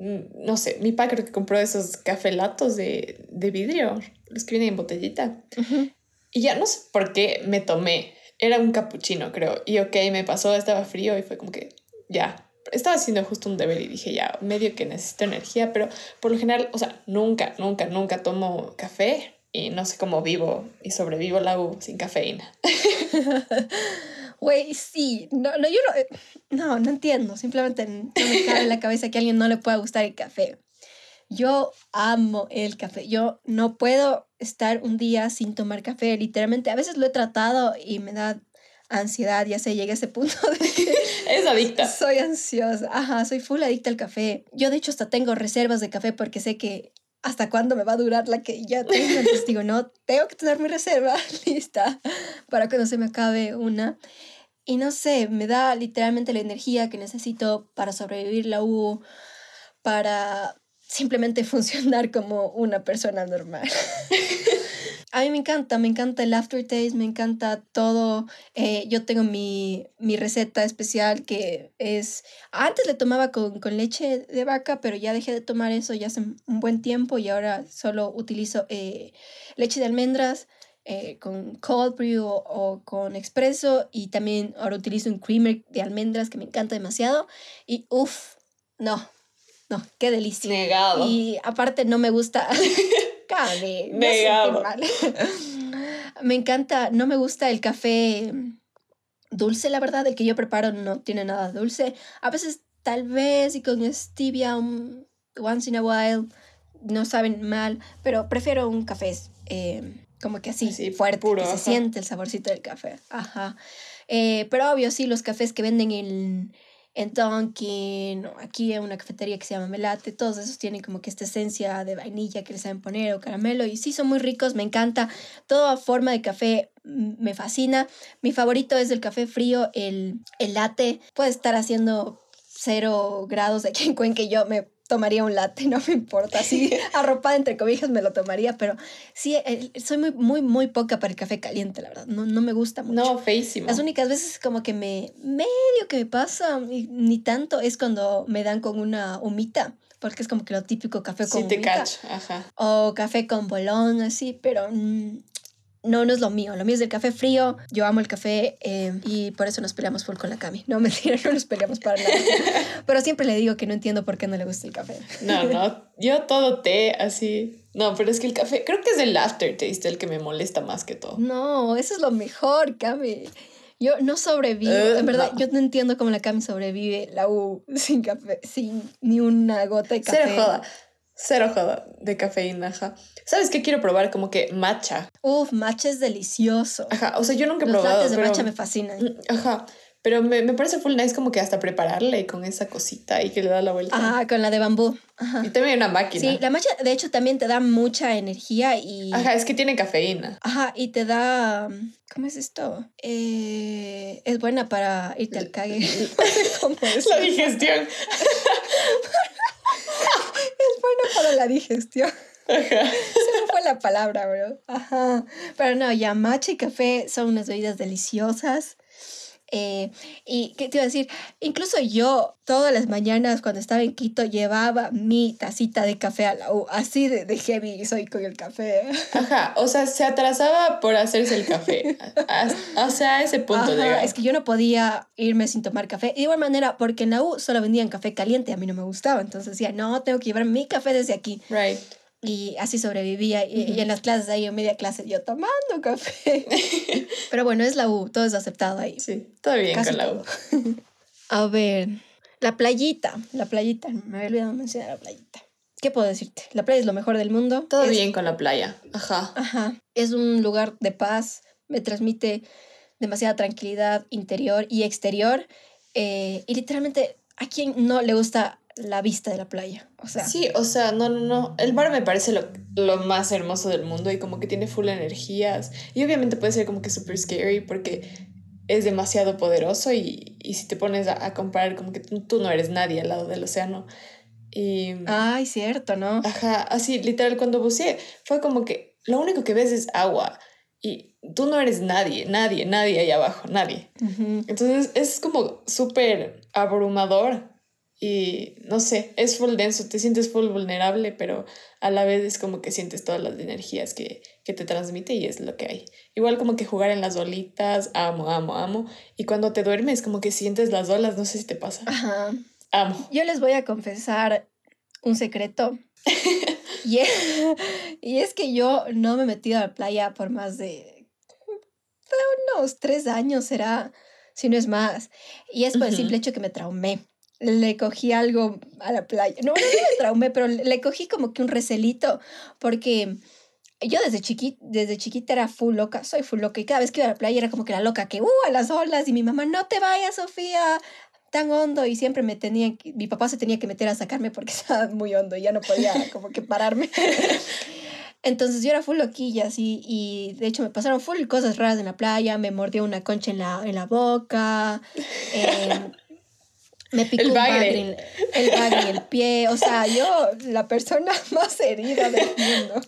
no sé, mi papá creo que compró esos cafelatos de, de vidrio, los que vienen en botellita. Y ya no sé por qué me tomé. Era un capuchino, creo. Y ok, me pasó, estaba frío y fue como que ya. Estaba haciendo justo un deber y dije ya, medio que necesito energía, pero por lo general, o sea, nunca, nunca, nunca tomo café y no sé cómo vivo y sobrevivo la U sin cafeína. Güey, sí. No, no, yo no, eh, no, no entiendo. Simplemente no me cabe en la cabeza que a alguien no le pueda gustar el café. Yo amo el café. Yo no puedo estar un día sin tomar café. Literalmente, a veces lo he tratado y me da ansiedad. Ya sé, llegué a ese punto de *laughs* que Es adicta. soy ansiosa. Ajá, soy full adicta al café. Yo, de hecho, hasta tengo reservas de café porque sé que ¿hasta cuándo me va a durar la que ya tengo? Entonces digo, no, tengo que tener mi reserva *laughs* lista para que no se me acabe una. Y no sé, me da literalmente la energía que necesito para sobrevivir la U, para simplemente *laughs* funcionar como una persona normal. A mí me encanta, me encanta el aftertaste, me encanta todo. Eh, yo tengo mi, mi, receta especial que es, antes le tomaba con, con, leche de vaca, pero ya dejé de tomar eso ya hace un buen tiempo y ahora solo utilizo eh, leche de almendras eh, con cold brew o, o, con expreso y también ahora utilizo un creamer de almendras que me encanta demasiado y uff, no, no, qué delicia. Negado. Y aparte no me gusta... *laughs* Cabe, *laughs* me encanta, no me gusta el café dulce, la verdad, el que yo preparo no tiene nada dulce. A veces tal vez y con stevia um, once in a while no saben mal, pero prefiero un café eh, como que así, fuerte, que se siente el saborcito del café. Ajá. Eh, pero obvio, sí, los cafés que venden en en Tonkin, aquí en una cafetería que se llama Melate, todos esos tienen como que esta esencia de vainilla que les saben poner o caramelo y sí son muy ricos, me encanta. Toda forma de café me fascina. Mi favorito es el café frío, el, el latte. Puede estar haciendo cero grados aquí en Cuenca yo me tomaría un latte, *laughs* no me importa. Así *laughs* arropada entre cobijas me lo tomaría, pero sí, soy muy, muy, muy poca para el café caliente, la verdad. No, no me gusta mucho. No, feísimo. Las únicas veces como que me, medio que me pasa, ni, tanto, es cuando me dan con una humita porque es como que lo típico café con sí, te cacho, ajá. O café con bolón, así, pero mm, no, no es lo mío. Lo mío es el café frío. Yo amo el café em, y por eso nos peleamos full con la Cami. No, *laughs* mentira, no nos peleamos para nada. pero siempre le digo que no entiendo por qué no le gusta el café. no, no. *laughs* Yo todo té así. No, pero es que el café, creo que es el aftertaste el que me molesta más que todo. No, eso es lo mejor, Cami. Yo no sobrevivo, eh, en verdad, yo no entiendo cómo la Cami sobrevive la U sin café, sin ni una gota de café. Cero joda, cero joda de cafeína, ajá. ¿Sabes qué quiero probar? Como que matcha. Uf, matcha es delicioso. Ajá, o sea, yo nunca he Los probado. Los de matcha me fascinan. Mm, ajá, pero me, me, parece full nice como que hasta prepararle con esa cosita y que le da la vuelta. Ajá, con la de bambú. Ajá. Y también hay una máquina. Sí, la matcha de hecho también te da mucha energía y... Ajá, es que tiene cafeína. Ajá, y te da... ¿Cómo es esto? Eh, es buena para irte al cague. *laughs* ¿Cómo es? La digestión. *laughs* para la digestión. Ajá. *laughs* Se me fue la palabra, bro. Ajá. Pero no, ya matcha y café son unas bebidas deliciosas. Eh, y qué te iba a decir, incluso yo todas las mañanas cuando estaba en Quito llevaba mi tacita de café a la U, así de, de heavy soy con el café. Ajá, o sea, se atrasaba por hacerse el café, o sea, a ese punto Ajá, Es que yo no podía irme sin tomar café. de igual manera, porque en la U solo vendían café caliente, a mí no me gustaba, entonces decía, no, tengo que llevar mi café desde aquí. Right y así sobrevivía. Y, en las clases ahí, en media clase, yo tomando café. *laughs* Pero bueno, es la U, todo es aceptado ahí. Sí, todo bien con la U. *laughs* A ver, la playita, la playita, me había olvidado mencionar la playita. ¿Qué puedo decirte? La playa es lo mejor del mundo. Todo bien con la playa, ajá. Ajá, es un lugar de paz, me transmite demasiada tranquilidad interior y exterior. Eh, y literalmente, ¿a quién no le gusta la vista de la playa. O sea. Sí, o sea, no, no, no. El mar me parece lo, lo más hermoso del mundo y como que tiene full energías. Y obviamente puede ser como que súper scary porque es demasiado poderoso y, y si te pones a, a, comparar como que tú, no eres nadie al lado del océano. Y... Ay, cierto, ¿no? Ajá, así literal cuando buceé fue como que lo único que ves es agua y tú no eres nadie, nadie, nadie ahí abajo, nadie. Entonces es como súper abrumador y no sé, es full denso, te sientes full vulnerable, pero a la vez es como que sientes todas las energías que, que te transmite y es lo que hay. Igual como que jugar en las olitas, amo, amo, amo. Y cuando te duermes, como que sientes las olas, no sé si te pasa. Ajá. Amo. Yo les voy a confesar un secreto. *laughs* y, es, y es que yo no me he metido a la playa por más de unos tres años, será, si no es más. Y es por el simple hecho que me traumé le cogí algo a la playa. No, no me traumé, pero le cogí como que un recelito, porque yo desde, chiquita, desde chiquita era full loca, soy full loca, y cada vez que iba a la playa era como que la loca que, uh, a las olas, y mi mamá, no te vayas, Sofía, tan hondo y siempre me tenía, mi papá se tenía que meter a sacarme porque *laughs* estaba muy hondo y ya no podía como que pararme. *laughs* Entonces yo era full loquilla, así, y de hecho me pasaron full cosas raras en la playa, me mordió una concha en la, en la boca, em, me picó el bagre. En, el bagre el pie, o sea, yo, la persona *laughs* más herida del mundo.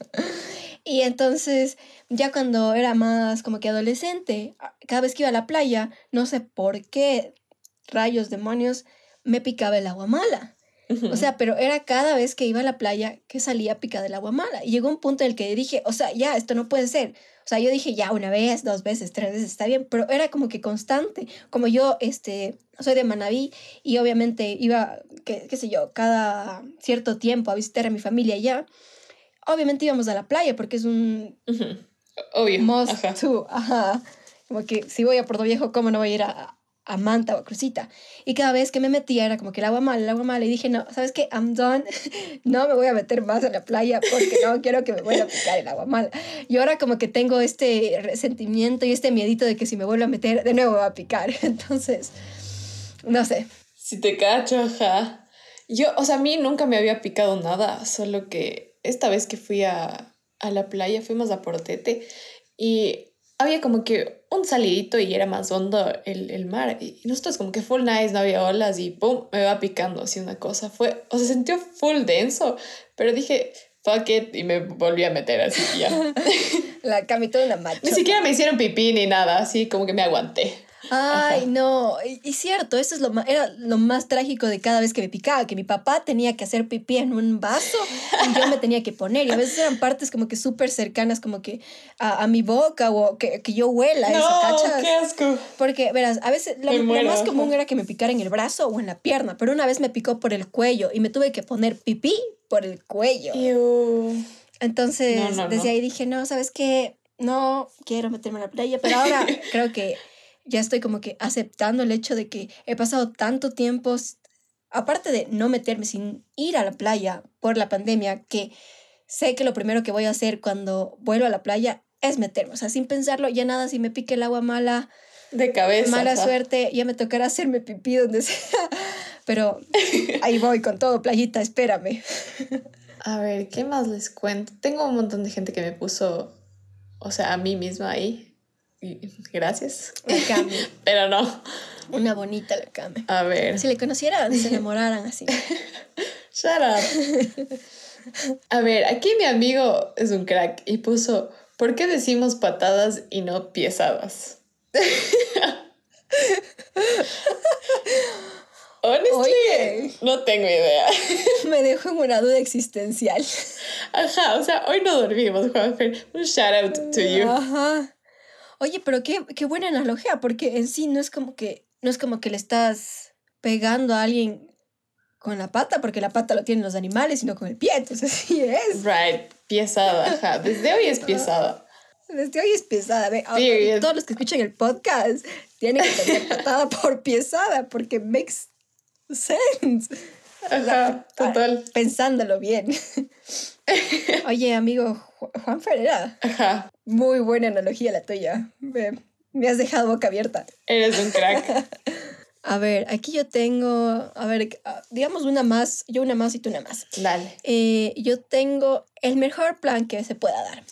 Y entonces, ya cuando era más como que adolescente, cada vez que iba a la playa, no sé por qué, rayos, demonios, me picaba el agua mala. O sea, pero era cada vez que iba a la playa que salía picada el agua mala. Y llegó un punto en el que dije, o sea, ya, esto no puede ser. O sea, yo dije, ya, una vez, dos veces, tres veces, está bien, pero era como que constante. Como yo, este, soy de Manabí y obviamente iba, qué, qué sé yo, cada cierto tiempo a visitar a mi familia allá. Obviamente íbamos a la playa porque es un... Obvio. Must ajá. Como que si voy a Puerto Viejo, ¿cómo no voy a ir a, a Manta o a Crucita. Y cada vez que me metía era como que el agua mala, el agua mala. Y dije, no, ¿sabes qué? I'm done. *laughs* no me voy a meter más a la playa porque no quiero que me vuelva a picar el agua mala. Y ahora como que tengo este resentimiento y este miedito de que si me vuelvo a meter, de nuevo va a picar. *laughs* Entonces, no sé. Si te cacho, ajá. Yo, o sea, a mí nunca me había picado nada, solo que esta vez que fui a, a la playa, fuimos a Portete y había como que un salidito y era más hondo el, el, mar. Y nosotros como que full nice, no había olas y pum, me va picando así una cosa. Fue, o sea, se sintió full denso, pero dije, fuck it, y me volví a meter así ya. *laughs* La camito de una macho. Ni siquiera me hicieron pipí ni nada, así como que me aguanté. Ay, no, y, cierto, eso es lo más, era lo más trágico de cada vez que me picaba, que mi papá tenía que hacer pipí en un vaso y yo me tenía que poner, y a veces eran partes como que súper cercanas, como que a, a, mi boca o que, que yo huela no, eso, ¿cachas? qué asco. Porque, verás, a veces lo, más común era que me picara en el brazo o en la pierna, pero una vez me picó por el cuello y me tuve que poner pipí por el cuello. Entonces, desde ahí dije, no, ¿sabes qué? No quiero meterme en la playa, pero ahora *laughs* creo que ya estoy como que aceptando el hecho de que he pasado tanto tiempo, aparte de no meterme sin ir a la playa por la pandemia, que sé que lo primero que voy a hacer cuando vuelvo a la playa es meterme, o sea, sin pensarlo, ya nada, si me pique el agua mala, de cabeza. Mala suerte, ya me tocará hacerme pipí donde *laughs* sea. Pero ahí voy con todo, playita, espérame. *laughs* A ver, ¿qué más les cuento? Tengo un montón de gente que me puso, o sea, a mí misma ahí, Gracias. La *laughs* Pero no. Una bonita la Cami. A ver. Si le conocieran, se enamoraran así. *laughs* Shut up. A ver, aquí mi amigo es un crack y puso, ¿por qué decimos patadas y no piezadas? *laughs* Honestly, no tengo idea. Me dejo en una duda existencial. Ajá, o sea, hoy no dormimos, Juanfer. Un shout out to you. Ajá. Oye, pero qué, qué buena analogía, porque en sí no es como que no es como que le estás pegando a alguien con la pata, porque la pata lo tienen los animales, sino con el pie, entonces *laughs* sí es. Right, piezada, ajá. Desde hoy es *laughs* piezada. Desde hoy es piezada. Ve, todos los que escuchan el podcast tienen que tener patada por piezada, porque makes sense. Ajá, total. Pensándolo bien. *laughs* Oye, amigo Juan Ferreira. Ajá. Muy buena analogía la tuya. Me, me has dejado boca abierta. Eres un crack. *laughs* A ver, aquí yo tengo, a ver, digamos una más, yo una más y tú una más. Dale. Eh, yo tengo el mejor plan que se pueda dar.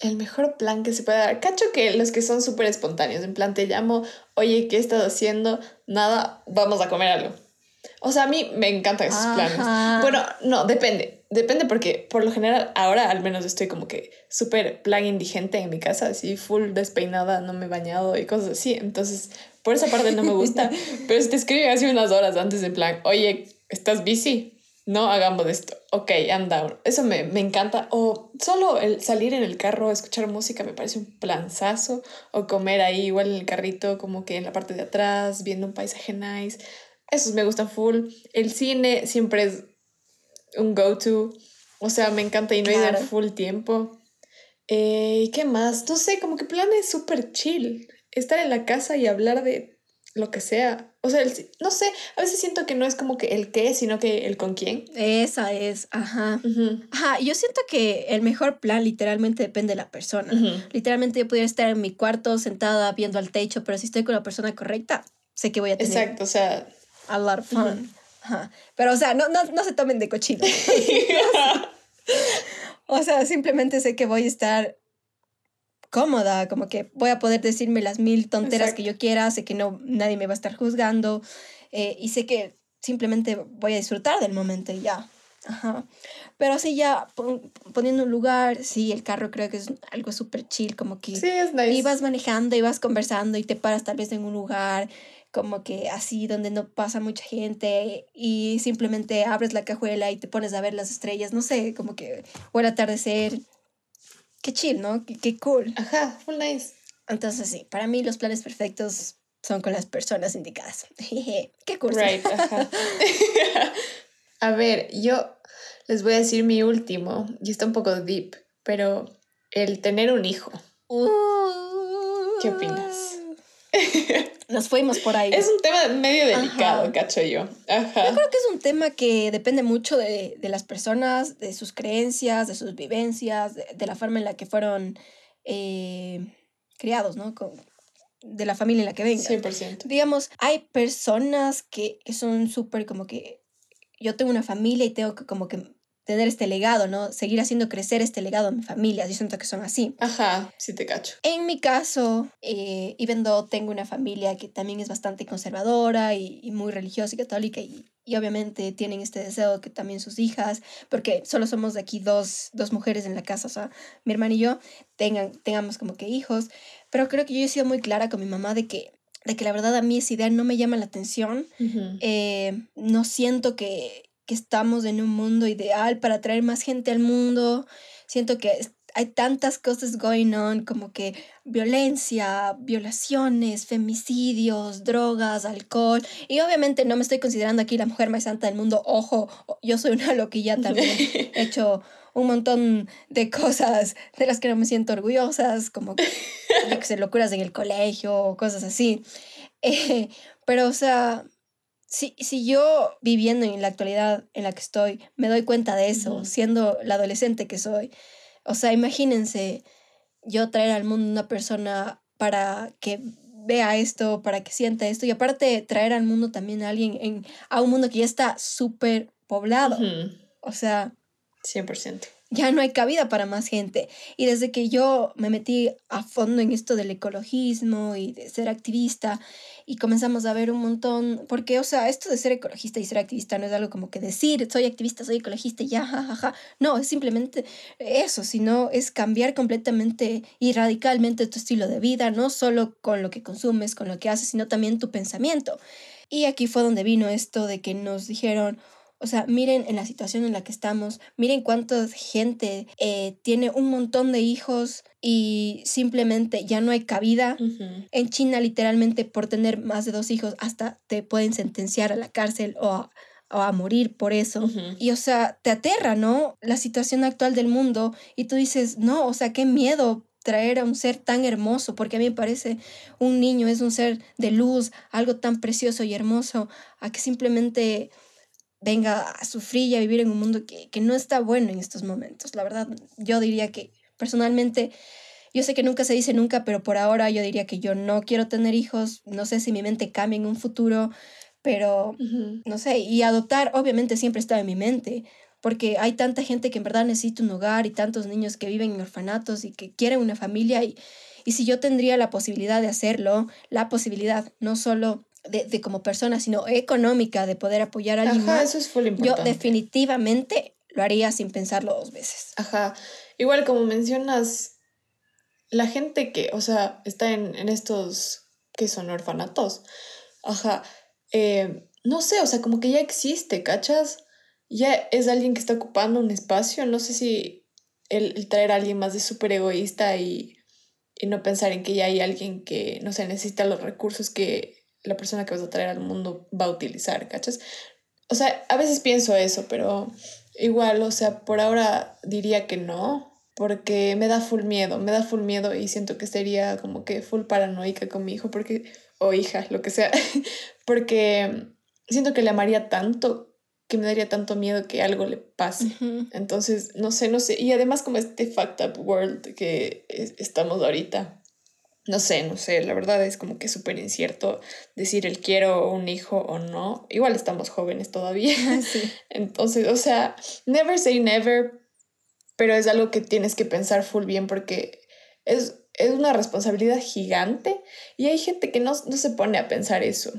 El mejor plan que se pueda dar. Cacho que los que son súper espontáneos, en plan te llamo, oye, ¿qué estás haciendo? Nada, vamos a comer algo. O sea, a mí me encantan esos planes. Bueno, no, depende. Depende porque por lo general ahora al menos estoy como que súper plan indigente en mi casa, así full despeinada, no me he bañado y cosas así. Entonces, por esa parte no me gusta. *laughs* Pero si te escriben así unas horas antes de plan, oye, ¿estás busy? No hagamos esto. Ok, I'm down. Eso me, me encanta. O solo el salir en el carro, escuchar música me parece un planzazo. O comer ahí igual en el carrito, como que en la parte de atrás, viendo un paisaje nice esos me gusta full. El cine siempre es un go-to. O sea, me encanta y no claro. full tiempo. Eh, ¿Qué más? No sé, como que plan es súper chill. Estar en la casa y hablar de lo que sea. O sea, no sé, a veces siento que no es como que el qué, sino que el con quién. Esa es, ajá. Ajá, yo siento que el mejor plan literalmente depende de la persona. Literalmente yo pudiera estar en mi cuarto sentada viendo al techo, pero si estoy con la persona correcta, sé que voy a tener. Exacto, o sea, a lot of fun. Ajá. Pero, o sea, no, no, no se tomen de cochino. *laughs* o sea, simplemente sé que voy a estar cómoda, como que voy a poder decirme las mil tonteras que yo quiera, sé que no, nadie me va a estar juzgando eh, y sé que simplemente voy a disfrutar del momento y ya. Ajá. Pero así ya poniendo un lugar, sí, el carro creo que es algo súper chill, como que sí, es nice. ibas manejando, ibas conversando y te paras tal vez en un lugar como que así donde no pasa mucha gente y simplemente abres la cajuela y te pones a ver las estrellas, no sé, como que o el atardecer. Qué chill, ¿no? Qué, qué cool. Ajá, full nice. Entonces sí, para mí los planes perfectos son con las personas indicadas. *laughs* qué cool. Right, ajá. *laughs* a ver, yo les voy a decir mi último, y está un poco deep, pero el tener un hijo. ¿Qué opinas? *laughs* Nos fuimos por ahí. Es un tema medio delicado, cacho yo. Ajá. Yo creo que es un tema que depende mucho de, de las personas, de sus creencias, de sus vivencias, de, la forma en la que fueron eh, criados, ¿no? Con, de la familia en la que vengan. 100%. Digamos, hay personas que, que son súper como que yo tengo una familia y tengo que como que tener este legado, ¿no? Seguir haciendo crecer este legado en mi familia. Yo siento que son así. Ajá, sí te cacho. En mi caso, eh, even though tengo una familia que también es bastante conservadora y, muy religiosa y católica y, y, obviamente tienen este deseo que también sus hijas, porque solo somos de aquí dos, dos mujeres en la casa, o sea, mi hermana y yo, tengan, tengamos como que hijos, pero creo que yo he sido muy clara con mi mamá de que de que la verdad a mí esa idea no me llama la atención. Eh, no siento que, que estamos en un mundo ideal para traer más gente al mundo. Siento que hay tantas cosas going on como que violencia, violaciones, femicidios, drogas, alcohol. Y obviamente no me estoy considerando aquí la mujer más santa del mundo. Ojo, yo soy una loquilla también. *laughs* He hecho un montón de cosas de las que no me siento orgullosas, como que, que locuras en el colegio o cosas así. *laughs* Eh, pero, o sea, si, si yo viviendo en la actualidad en la que estoy me doy cuenta de eso, siendo la adolescente que soy, o sea, imagínense yo traer al mundo una persona para que vea esto, para que sienta esto, y aparte traer al mundo también a alguien, en, a un mundo que ya está súper poblado. O sea... 100% ya no hay cabida para más gente. Y desde que yo me metí a fondo en esto del ecologismo y de ser activista y comenzamos a ver un montón, porque, o sea, esto de ser ecologista y ser activista no es algo como que decir, soy activista, soy ecologista ya, jajaja. No, es simplemente eso, sino es cambiar completamente y radicalmente tu estilo de vida, no solo con lo que consumes, con lo que haces, sino también tu pensamiento. Y aquí fue donde vino esto de que nos dijeron, o sea, miren en la situación en la que estamos, miren cuánta gente eh, tiene un montón de hijos y simplemente ya no hay cabida. En China, literalmente, por tener más de dos hijos, hasta te pueden sentenciar a la cárcel o a, morir por eso. Y, o sea, te aterra, ¿no? La situación actual del mundo y tú dices, no, o sea, qué miedo traer a un ser tan hermoso, porque a mí me parece un niño es un ser de luz, algo tan precioso y hermoso, a que simplemente venga a sufrir y a vivir en un mundo que, que no está bueno en estos momentos. La verdad, yo diría que personalmente, yo sé que nunca se dice nunca, pero por ahora yo diría que yo no quiero tener hijos, no sé si mi mente cambia en un futuro, pero no sé, y adoptar obviamente siempre está en mi mente, porque hay tanta gente que en verdad necesita un hogar y tantos niños que viven en orfanatos y que quieren una familia y, y si yo tendría la posibilidad de hacerlo, la posibilidad, no solo de, de, como persona, sino económica, de poder apoyar a alguien Ajá, eso es full importante. yo definitivamente lo haría sin pensarlo dos veces. Ajá. Igual como mencionas, la gente que, o sea, está en, en estos que son orfanatos, ajá, eh, no sé, o sea, como que ya existe, ¿cachas? Ya es alguien que está ocupando un espacio, no sé si el, el traer a alguien más de súper egoísta y, y no pensar en que ya hay alguien que, no sé, necesita los recursos que la persona que vas a traer al mundo va a utilizar, ¿cachas? O sea, a veces pienso eso, pero igual, o sea, por ahora diría que no, porque me da full miedo, me da full miedo y siento que sería como que full paranoica con mi hijo, porque, o hija, lo que sea, *laughs* porque siento que le amaría tanto que me daría tanto miedo que algo le pase. Entonces, no sé, no sé. Y además como este fucked up world que estamos ahorita, no sé, no sé, la verdad es como que súper incierto decir el quiero un hijo o no. Igual estamos jóvenes todavía. *laughs* Entonces, o sea, never say never, pero es algo que tienes que pensar full bien porque es, es una responsabilidad gigante y hay gente que no, se pone a pensar eso.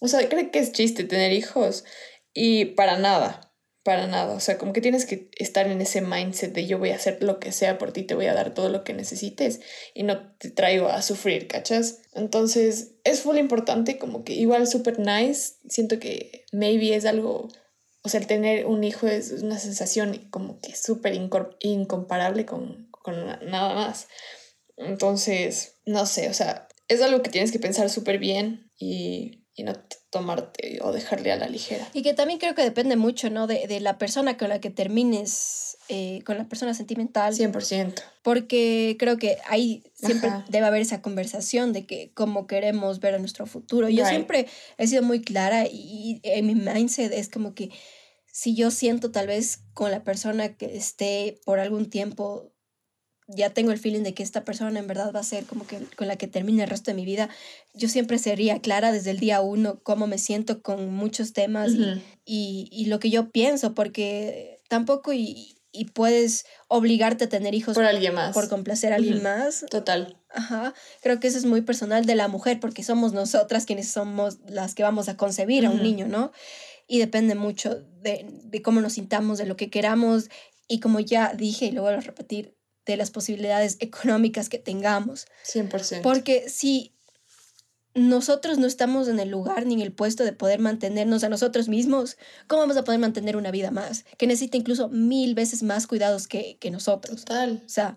O sea, cree que es chiste tener hijos y para nada. Para nada, o sea, como que tienes que estar en ese mindset de yo voy a hacer lo que sea por ti, te voy a dar todo lo que necesites y no te traigo a sufrir, ¿cachas? Entonces, es full importante, como que igual súper nice, siento que maybe es algo, o sea, el tener un hijo es una sensación como que súper incomparable con, con nada más. Entonces, no sé, o sea, es algo que tienes que pensar súper bien y y no tomarte o dejarle a la ligera. Y que también creo que depende mucho, ¿no? De, de la persona con la que termines, eh, con la persona sentimental. 100%. Porque creo que ahí siempre debe haber esa conversación de que cómo queremos ver a nuestro futuro. Yo siempre he sido muy clara y en mi mindset es como que si yo siento tal vez con la persona que esté por algún tiempo ya tengo el feeling de que esta persona en verdad va a ser como que con la que termine el resto de mi vida, yo siempre sería clara desde el día uno cómo me siento con muchos temas y, y, lo que yo pienso, porque tampoco y, y, puedes obligarte a tener hijos por alguien más. Por complacer a alguien más. Total. Ajá. Creo que eso es muy personal de la mujer, porque somos nosotras quienes somos las que vamos a concebir a un niño, ¿no? Y depende mucho de, de cómo nos sintamos, de lo que queramos. Y como ya dije y lo vuelvo a repetir, de las posibilidades económicas que tengamos. 100%. Porque si nosotros no estamos en el lugar ni en el puesto de poder mantenernos a nosotros mismos, ¿cómo vamos a poder mantener una vida más? Que necesita incluso mil veces más cuidados que, que nosotros. Total. O sea,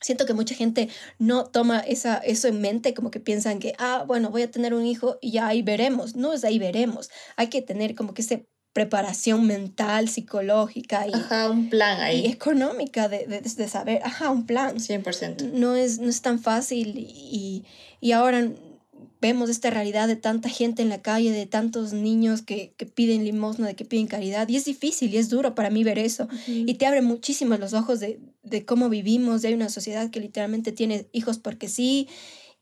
siento que mucha gente no toma esa, eso en mente, como que piensan que, ah, bueno, voy a tener un hijo y ya ahí veremos. No es ahí veremos. Hay que tener como que ese preparación mental, psicológica y, ajá, un plan ahí. y económica de, de, de, saber, ajá, un plan. 100%. No es, no es tan fácil y, y, ahora vemos esta realidad de tanta gente en la calle, de tantos niños que, que, piden limosna, de que piden caridad, y es difícil y es duro para mí ver eso. Y te abre muchísimo los ojos de, de cómo vivimos, de hay una sociedad que literalmente tiene hijos porque sí,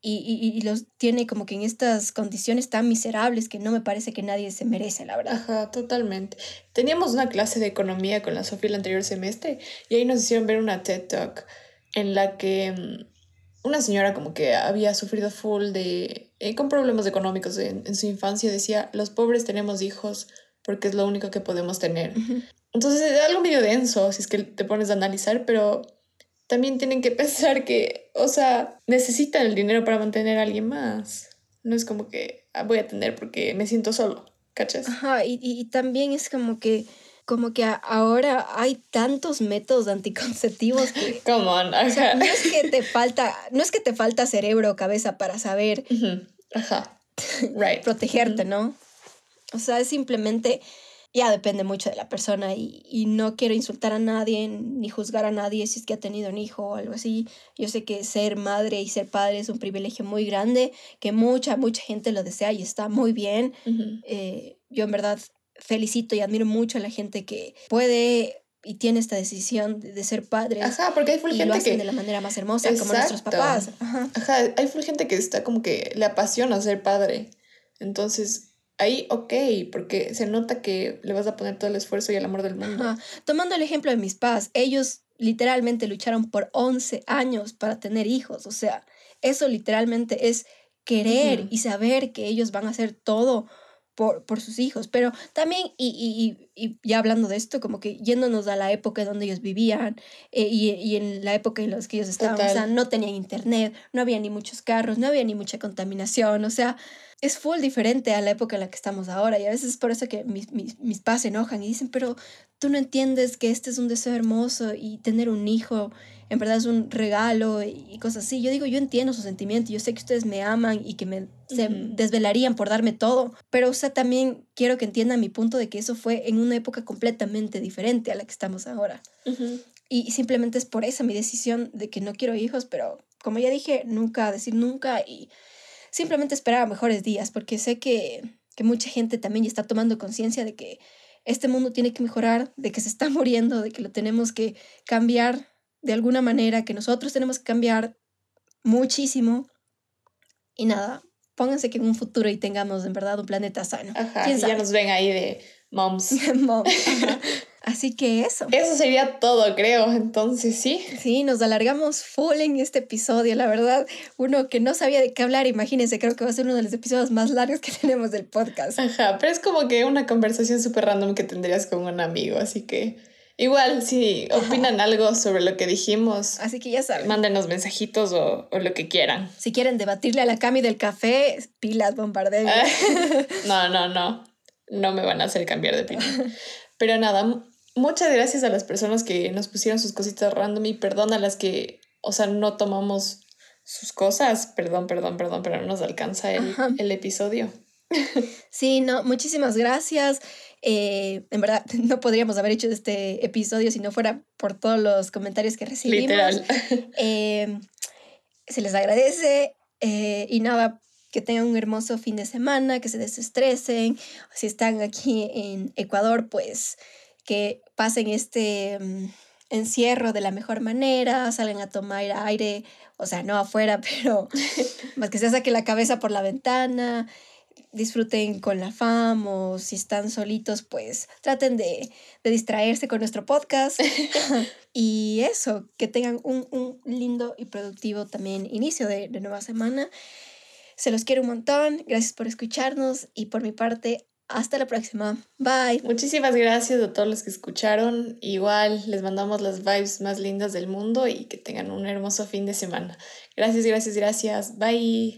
y, y, los tiene como que en estas condiciones tan miserables que no me parece que nadie se merece, la verdad. Ajá, totalmente. Teníamos una clase de economía con la Sofía el anterior semestre y ahí nos hicieron ver una TED Talk en la que mm, una señora como que había sufrido full de... Eh, con problemas económicos en, en, su infancia decía, los pobres tenemos hijos porque es lo único que podemos tener. Entonces es algo medio denso si es que te pones a analizar, pero también tienen que pensar que, o sea, necesitan el dinero para mantener a alguien más. No es como que ah, voy a tener porque me siento solo, ¿cachas? Ajá, y, y también es como que como que ahora hay tantos métodos anticonceptivos que *laughs* Come on, o sea, no es que te falta no es que te falta cerebro o cabeza para saber ajá *laughs* right. protegerte no o sea es simplemente ya depende mucho de la persona y, no quiero insultar a nadie ni juzgar a nadie si es que ha tenido un hijo o algo así. Yo sé que ser madre y ser padre es un privilegio muy grande, que mucha, mucha gente lo desea y está muy bien. Eh, yo en verdad felicito y admiro mucho a la gente que puede y tiene esta decisión de, ser padre. Ajá, porque hay full gente que... de la manera más hermosa, como nuestros papás. Ajá. Ajá, hay full gente que está como que le apasiona ser padre. Entonces, ahí ok, porque se nota que le vas a poner todo el esfuerzo y el amor del mundo. Tomando el ejemplo de mis padres, ellos literalmente lucharon por 11 años para tener hijos, o sea, eso literalmente es querer y saber que ellos van a hacer todo por, por sus hijos, pero también, y, y, y, ya hablando de esto, como que yéndonos a la época donde ellos vivían eh, y, y, en la época en la que ellos estaban, o sea, no tenían internet, no había ni muchos carros, no había ni mucha contaminación, o sea, es full diferente a la época en la que estamos ahora y a veces es por eso que mis, mis, mis padres se enojan y dicen, pero tú no entiendes que este es un deseo hermoso y tener un hijo en verdad es un regalo y cosas así. Yo digo, yo entiendo su sentimiento, yo sé que ustedes me aman y que me se desvelarían por darme todo, pero o sea, también quiero que entiendan mi punto de que eso fue en una época completamente diferente a la que estamos ahora. Y simplemente es por esa mi decisión de que no quiero hijos, pero como ya dije, nunca decir nunca y simplemente esperar a mejores días, porque sé que, que mucha gente también ya está tomando conciencia de que este mundo tiene que mejorar, de que se está *laughs* muriendo, de que lo tenemos que cambiar de alguna manera, que nosotros tenemos que cambiar muchísimo Y nada, pónganse que en un futuro y tengamos en verdad un planeta sano. Ajá, ya nos ven ahí de moms. *laughs* moms Así que eso. Eso sería todo, creo. Entonces, sí. Sí, nos alargamos full en este episodio, la verdad. Uno que no sabía de qué hablar, imagínense, creo que va a ser uno de los episodios más largos que *laughs* tenemos del podcast. Ajá, pero es como que una conversación súper random que tendrías con un amigo, así que igual si opinan algo sobre lo que dijimos. Así que ya saben. Mándenos mensajitos o, o lo que quieran. Si quieren debatirle a la Cami del café, pilas, bombardeo. *laughs* no, no, no. No me van a hacer cambiar de opinión. Pero nada, muchas gracias a las personas que nos pusieron sus cositas random y perdón a las que, o sea, no tomamos sus cosas. Perdón, perdón, perdón, pero no nos alcanza el, el episodio. *laughs* Sí, no, muchísimas gracias. Eh, en verdad, *laughs* no podríamos haber hecho este episodio si no fuera por todos los comentarios que recibimos. Literal. *laughs* Eh, se les agradece eh, y nada, que tengan un hermoso fin de semana, que se desestresen. Si están aquí en Ecuador, pues que pasen este mm, encierro de la mejor manera, salgan a tomar aire, o sea, no afuera, *laughs* pero más que se saque la cabeza por la ventana, disfruten con la fam o si están solitos, pues traten de, distraerse con nuestro podcast. *laughs* y eso, que tengan un, lindo y productivo también inicio de, de nueva semana. Se los quiero un montón, gracias por escucharnos y por mi parte, hasta la próxima. Bye. Muchísimas gracias a todos los que escucharon. Igual les mandamos las vibes más lindas del mundo y que tengan un hermoso fin de semana. Gracias, gracias, gracias. Bye.